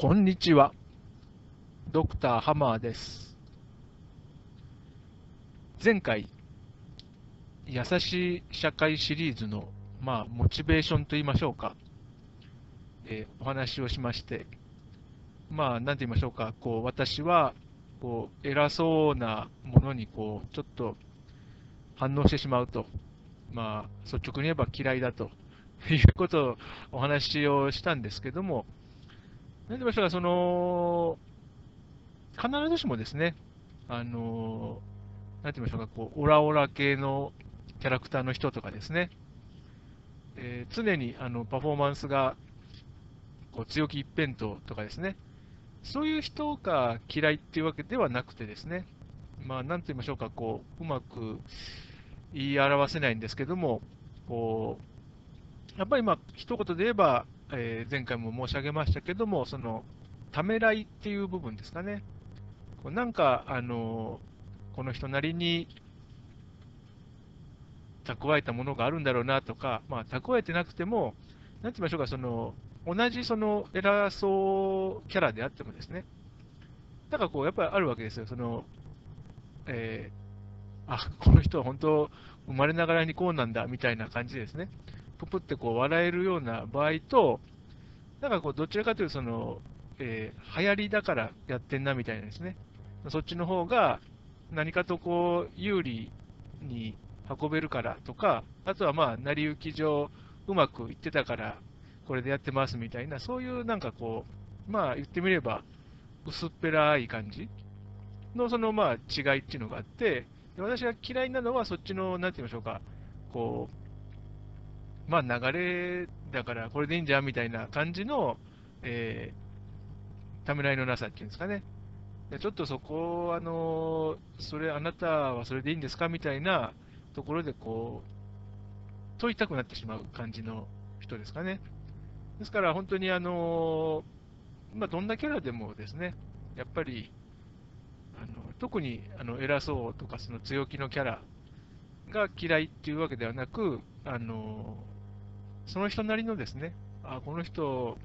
こんにちは。ドクターハマーです。前回、優しい社会シリーズの、まあ、モチベーションと言いましょうか、えーお話をしまして、まあ、なんて言いましょうか、こう、私は、こう、偉そうなものに、こう、ちょっと反応してしまうと、まあ、率直に言えば嫌いだと。いうことをお話をしたんですけども、なんて言いましょうか、その、必ずしもですね、あの、なんて言いましょうか、こう、オラオラ系のキャラクターの人とかですね、えー常にあのパフォーマンスがこう強気一辺倒とかですね、そういう人が嫌いっていうわけではなくてですね、まあ、なんと言いましょうか、こう、うまく言い表せないんですけども、こう、やっぱりまあ、一言で言えば、えー前回も申し上げましたけども、その、ためらいっていう部分ですかね。こうなんか、あの、この人なりに蓄えたものがあるんだろうなとか、まあ、蓄えてなくても、なんて言いましょうか、その、同じその偉そうキャラであってもですね、だからこう、やっぱりあるわけですよ、その、えーあ、この人は本当、生まれながらにこうなんだ、みたいな感じですね、ぷぷってこう笑えるような場合と、なんかこう、どちらかというと、その、えー流行りだからやってんな、みたいなですね、そっちの方が、何かとこう、有利に運べるからとか、あとはまあ、成り行き上、うまくいってたから、これでやってますみたいな、そういうなんかこう、まあ言ってみれば、薄っぺらい感じのそのまあ違いっていうのがあって、私が嫌いなのはそっちの、なんて言いましょうか、こう、まあ流れだからこれでいいんじゃんみたいな感じの、えー、ためらいのなさっていうんですかね。ちょっとそこ、あの、それ、あなたはそれでいいんですかみたいなところで、こう、問いたくなってしまう感じの人ですかね。ですから、本当に、あの、まあ、どんなキャラでもですね、やっぱり、あの特にあの偉そうとか、その強気のキャラが嫌いっていうわけではなく、あの、その人なりのですね、あ、この人、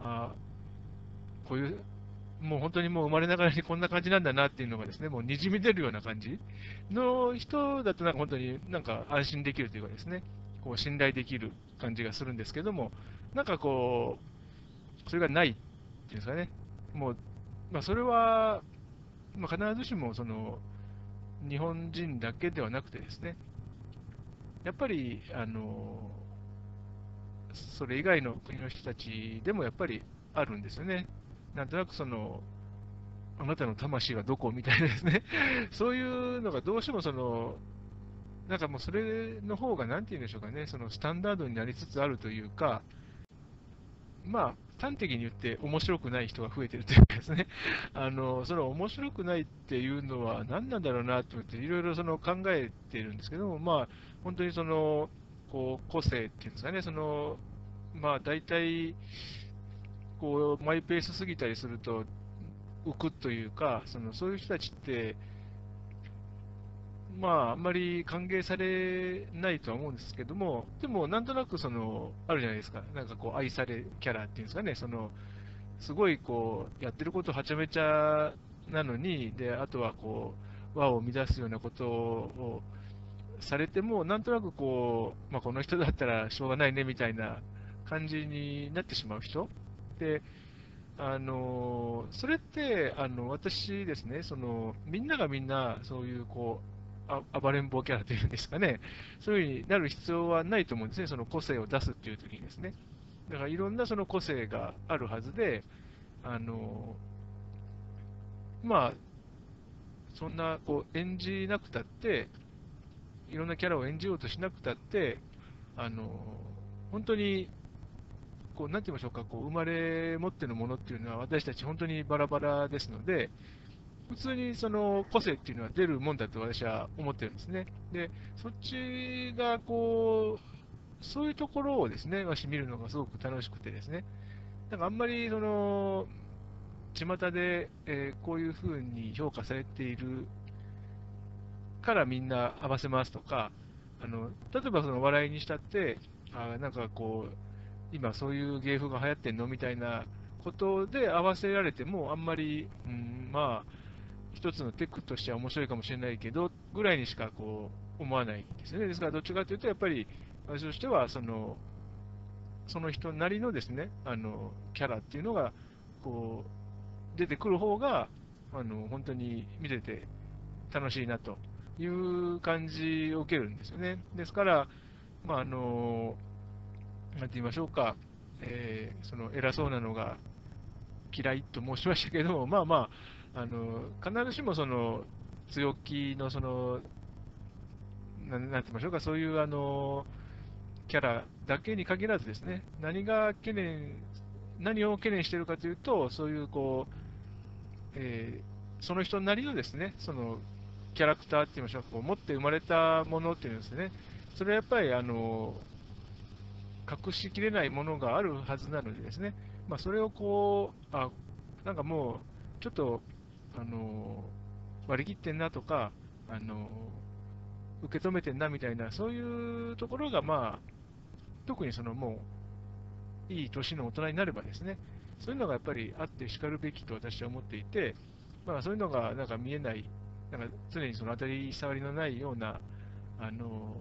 あ、こういう、もう本当にもう生まれながらにこんな感じなんだなっていうのがですね、もうにじみ出るような感じの人だとなんか本当になんか安心できるというかですね、こう信頼できる感じがするんですけども、なんかこう、それがないっていうんですかね、もう、まあ、それは、まあ、必ずしもその日本人だけではなくてですね、やっぱり、あの、それ以外の国の人たちでもやっぱりあるんですよね。なんとなくその、あなたの魂はどこみたいなですね、そういうのがどうしてもその、なんかもうそれの方がなんて言うんでしょうかね、そのスタンダードになりつつあるというか、まあ、端的に言って面白くない人が増えてるというかですね、あの、その面白くないっていうのは何なんだろうなと思っていろいろその考えてるんですけども、まあ、本当にその、こう、個性っていうんですかね、その、まあ、大体、こう、マイペースすぎたりすると、浮くというか、その、そういう人たちって、まあ、あんまり歓迎されないとは思うんですけども、でも、なんとなく、その、あるじゃないですか。なんかこう、愛されキャラっていうんですかね、その、すごいこう、やってることはちゃめちゃなのに、で、あとはこう、和を乱すようなことをされても、なんとなくこう、まあ、この人だったらしょうがないねみたいな感じになってしまう人。で、あのそれって、あの私ですね、そのみんながみんな、そういうこうあ暴れん坊キャラというんですかね、そういうふうになる必要はないと思うんですね、その個性を出すっていう時にですね。だからいろんなその個性があるはずで、あのまあ、そんなこう演じなくたって、いろんなキャラを演じようとしなくたって、あの本当にこう、なんて言いましょうか、こう生まれ持ってのものっていうのは、私たち本当にバラバラですので、普通にその個性っていうのは出るもんだと私は思ってるんですね。で、そっちがこう、そういうところをですね、私見るのがすごく楽しくてですね、なんかあんまりその、巷で、えーこういうふうに評価されているからみんな合わせますとか、あの例えばその笑いにしたって、あなんかこう、今そういう芸風が流行ってんのみたいなことで合わせられても、あんまり、うん、まあ、一つのテクとしては面白いかもしれないけど、ぐらいにしかこう思わないですね。ですから、どっちかというと、やっぱり私としては、その、その人なりのですね、あの、キャラっていうのが、こう、出てくる方が、あの、本当に見てて楽しいなという感じを受けるんですよね。ですから、まあ、あの、なんて言いましょうか、えー、その偉そうなのが嫌いと申しましたけども、まあまあ、あの必ずしもその強気のその、ななんて言いましょうか、そういうあのキャラだけに限らずですね、何が懸念、何を懸念しているかというと、そういうこう、えー、その人なりのですね、そのキャラクターって言いましょうか、こう持って生まれたものっていうんですね、それはやっぱりあの隠しきれないものがあるはずなのでですね、まあ、それをこう、あ、なんかもう、ちょっと、あの、割り切ってんなとか、あの、受け止めてんなみたいな、そういうところが、まあ、特にそのもう、いい年の大人になればですね、そういうのがやっぱりあってしかるべきと私は思っていて、まあ、そういうのがなんか見えない、なんか常にその当たり障りのないような、あの、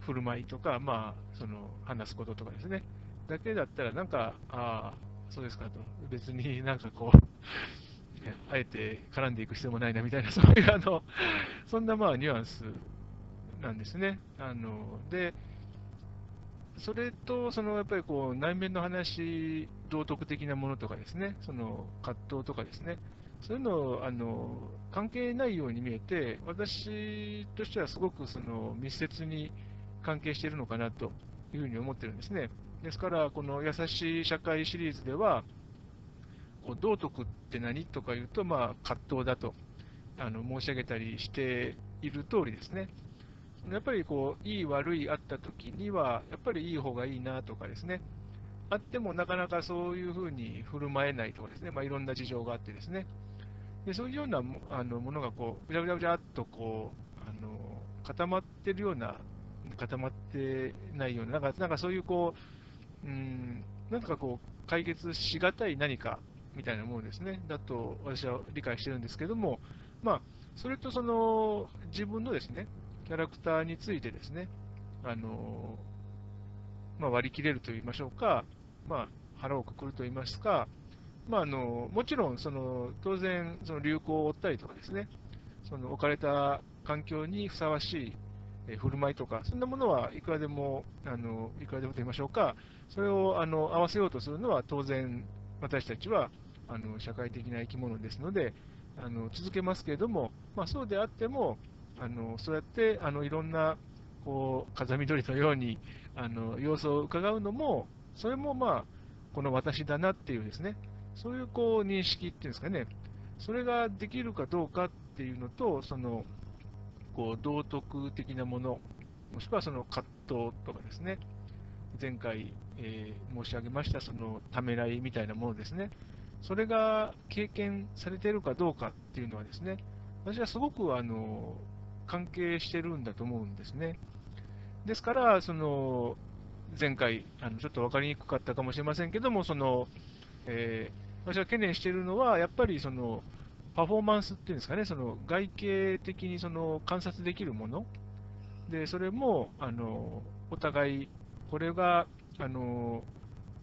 振る舞いとか、まあ、その話すこととかですね、だけだったら、なんか、ああ、そうですかと、別になんかこう、あえて絡んでいく必要もないなみたいな、そういうあの、そんなまあニュアンスなんですね。あので、それと、そのやっぱりこう内面の話、道徳的なものとかですね、その葛藤とかですね、そういうのあの関係ないように見えて、私としてはすごくその密接に関係しているのかなというふうに思ってるんですね。ですから、この優しい社会シリーズでは、こう道徳って何とか言うと、まあ、葛藤だとあの申し上げたりしている通りですね。やっぱりこう、いい悪いあった時には、やっぱりいい方がいいなとかですね。あってもなかなかそういうふうに振る舞えないとかですね、まあ、いろんな事情があってですね。でそういうようなあのものがこう、ぐちゃぐちゃぐちゃっとこう、あの固まってるような固まってないような、なんかなんかそういうこう、うん、なんかこう、解決しがたい何かみたいなものですね、だと私は理解してるんですけども、まあ、それとその自分のですね、キャラクターについてですね、あのまあ、割り切れると言いましょうか、まあ、腹をくくると言いますか、まあ、あのもちろんその当然、その流行を追ったりとかですね、その置かれた環境にふさわしいえ振る舞いとか、そんなものはいくらでも、あのいくらでもと言いましょうか、それをあの合わせようとするのは当然、私たちはあの社会的な生き物ですので、あの続けますけれども、まあ、そうであっても、あのそうやってあのいろんなこう風見鶏のようにあの様子を伺うのも、それもまあ、この私だなっていうですね、そういうこう認識っていうんですかね、それができるかどうかっていうのと、そのこう道徳的なもの、もしくはその葛藤とかですね、前回、えー、申し上げましたそのためらいみたいなものですね、それが経験されているかどうかっていうのはですね、私はすごくあの関係してるんだと思うんですね。ですから、その前回、あのちょっと分かりにくかったかもしれませんけども、そのえー、私が懸念しているのは、やっぱりそのパフォーマンスっていうんですかね、その外形的にその観察できるもの、でそれもあのお互い、これがあの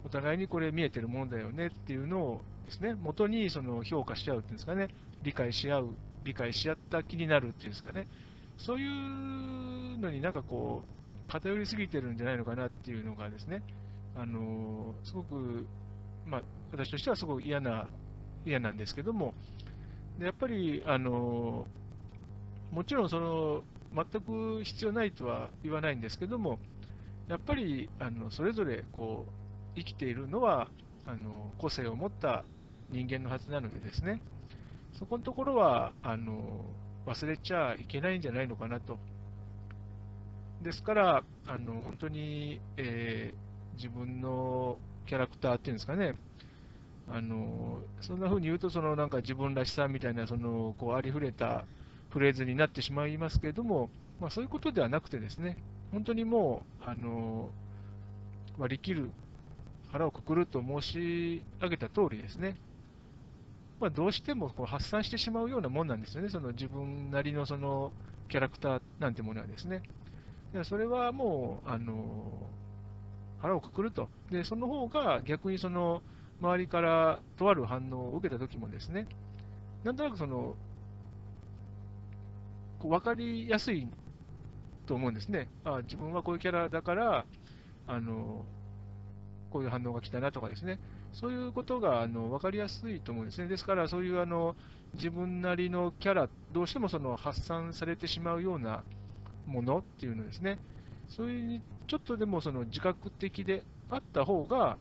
お互いにこれ見えてるものだよねっていうのをですね、元にその評価し合うっていうんですかね、理解し合う、理解し合った気になるっていうんですかね、そういうのになんかこう、偏りすぎてるんじゃないのかなっていうのがですね、あのすごく、まあ、私としてはすごく嫌な、嫌なんですけども、でやっぱり、あのもちろんその全く必要ないとは言わないんですけども、やっぱりあのそれぞれこう生きているのはあの個性を持った人間のはずなのでですね、そこのところはあの忘れちゃいけないんじゃないのかなと。ですから、あの本当に、えー、自分のキャラクターっていうんですかね、あのそんな風に言うと、そのなんか自分らしさみたいな、そのこうありふれたフレーズになってしまいますけれども、まあ、そういうことではなくてですね、本当にもう、あの割り切る、腹をくくると申し上げた通りですね、まあ、どうしてもこう発散してしまうようなもんなんですよね、その自分なりのそのキャラクターなんてものはですね。それはもう、あの腹をくくると。で、その方が逆にその周りからとある反応を受けたときもですね、なんとなくその、こう分かりやすいと思うんですね。あ自分はこういうキャラだから、あのこういう反応が来たなとかですね、そういうことがあの分かりやすいと思うんですね。ですから、そういうあの自分なりのキャラ、どうしてもその発散されてしまうようなものっていうのですね、そういうちょっとでもその自覚的であった方が、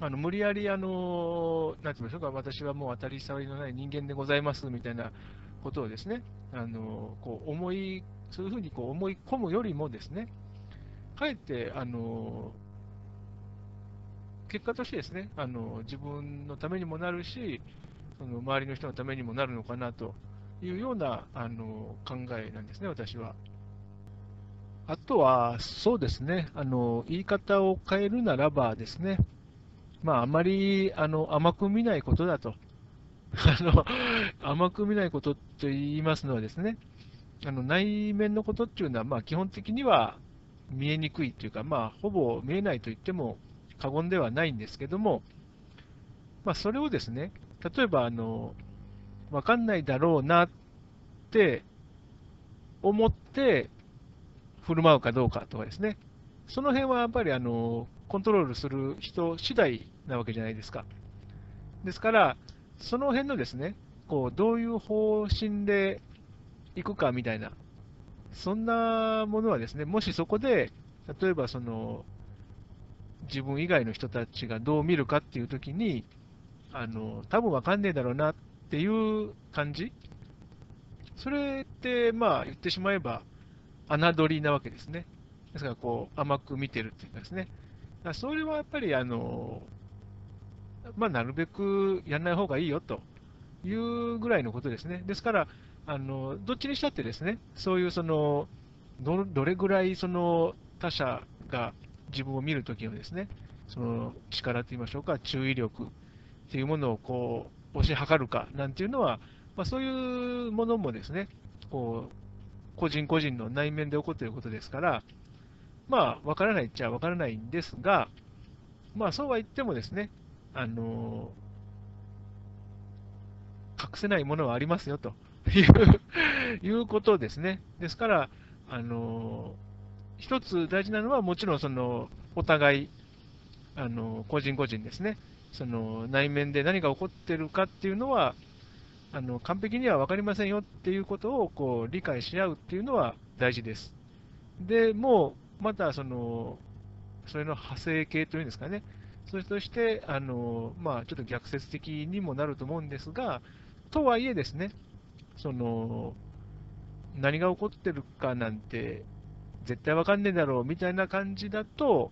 あの無理やり、あの、なんて言いましょうか、私はもう当たり障りのない人間でございますみたいなことをですね、あのこう思い、そういうふうにこう思い込むよりもですね、かえって、あの結果としてですね、あの自分のためにもなるし、その周りの人のためにもなるのかなというようなあの考えなんですね、私は。あとは、そうですね、あの言い方を変えるならばですね、まあ、あまりあの甘く見ないことだと。あの甘く見ないことと言いますのはですね、あの内面のことっていうのは、まあ、基本的には見えにくいというか、まあ、ほぼ見えないと言っても過言ではないんですけども、まあ、それをですね、例えば、あの、わかんないだろうなって思って振る舞うかどうかとかですね、その辺はやっぱりあのコントロールする人次第なわけじゃないですか。ですから、その辺のですね、こうどういう方針でいくかみたいな、そんなものはですね、もしそこで、例えばその自分以外の人たちがどう見るかっていうときに、あの多分わかんねえだろうなっていう感じ、それって、まあ言ってしまえば、侮りなわけですね。ですから、こう甘く見てるっていうかですね、それはやっぱり、あのまあ、なるべくやらない方がいいよというぐらいのことですね。ですから、あのどっちにしたってですね、そういうそのどどれぐらいその他者が自分を見るときのですね、その力といいましょうか、注意力っていうものをこう推し量るかなんていうのは、まあ、そういうものもですね、こう個人個人の内面で起こっていることですから、まあ、わからないっちゃわからないんですが、まあ、そうは言ってもですね、あの隠せないものはありますよという いうことですね。ですから、あの一つ大事なのは、もちろんそのお互い、あの個人個人ですね、その内面で何が起こってるかっていうのは、あの完璧には分かりませんよっていうことをこう理解し合うっていうのは大事です。で、もうまたその、それの派生形というんですかね、それとして、あのまあ、ちょっと逆説的にもなると思うんですが、とはいえですね、その何が起こってるかなんて絶対わかんねえだろうみたいな感じだと、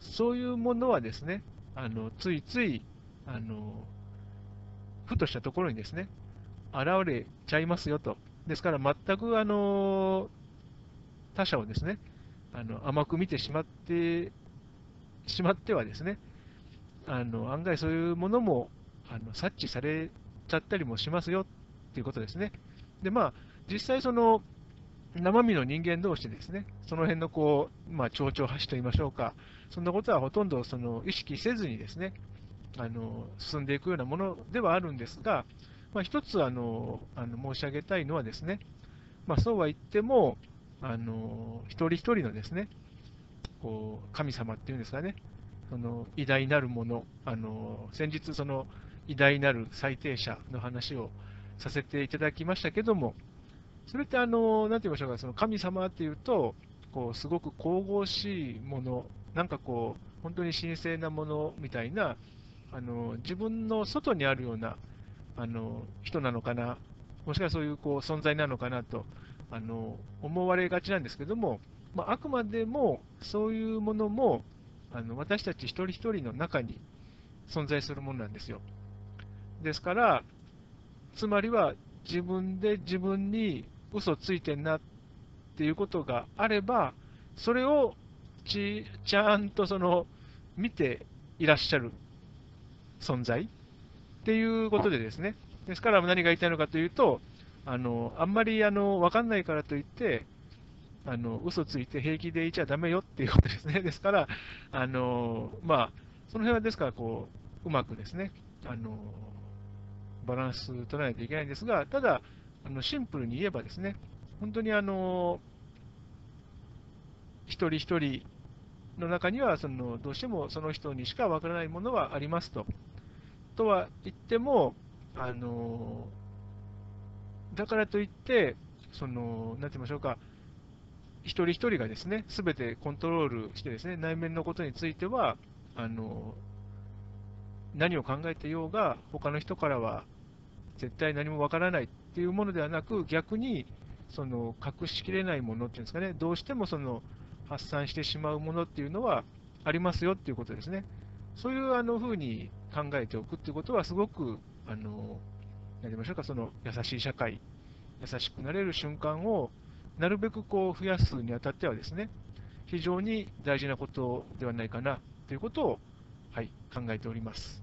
そういうものはですね、あのついついあのふとしたところにですね、現れちゃいますよと。ですから全くあの他者をですね、あの甘く見てしまってしまってはですね、あの案外そういうものもあの察知されちゃったりもしますよっていうことですね。で、まあ、実際その生身の人間同士ですね、その辺のこう、まあ、蝶々橋といいましょうか、そんなことはほとんどその意識せずにですね、あの進んでいくようなものではあるんですが、まあ、一つあのあの申し上げたいのはですね、まあ、そうは言っても、あの一人一人のですね、こう神様っていうんですかね、その偉大なるもの、あの先日、その偉大なる最低者の話をさせていただきましたけども、それってあの、なんて言いましょうか、その神様っていうと、こうすごく神々しいもの、なんかこう、本当に神聖なものみたいな、あの自分の外にあるようなあの人なのかな、もしくはそういうこう存在なのかなとあの思われがちなんですけども、まあ、あくまでもそういうものもあの私たち一人一人の中に存在するものなんですよ。ですから、つまりは自分で自分に嘘ついてんなっていうことがあれば、それをちちゃんとその見ていらっしゃる存在っていうことでですね、ですから何が言いたいのかというと、あのあんまりあの分かんないからといって、あの嘘ついて平気でいちゃだめよっていうことですね。ですから、あのまあ、その辺はですからこう、うまくですね、あのバランス取らないといけないんですが、ただ、あのシンプルに言えばですね、本当にあの一人一人の中にはその、どうしてもその人にしかわからないものはありますと。とは言っても、あのだからといって、その、なんて言いましょうか、一人一人がですね、すべてコントロールしてですね、内面のことについては、あの何を考えてようが、他の人からは絶対何もわからないっていうものではなく、逆にその隠しきれないものっていうんですかね、どうしてもその発散してしまうものっていうのはありますよっていうことですね。そういうあのふうに考えておくっていうことは、すごく、あの、やりましょうか、その優しい社会、優しくなれる瞬間をなるべくこう増やすにあたってはですね、非常に大事なことではないかなということを、はい、考えております。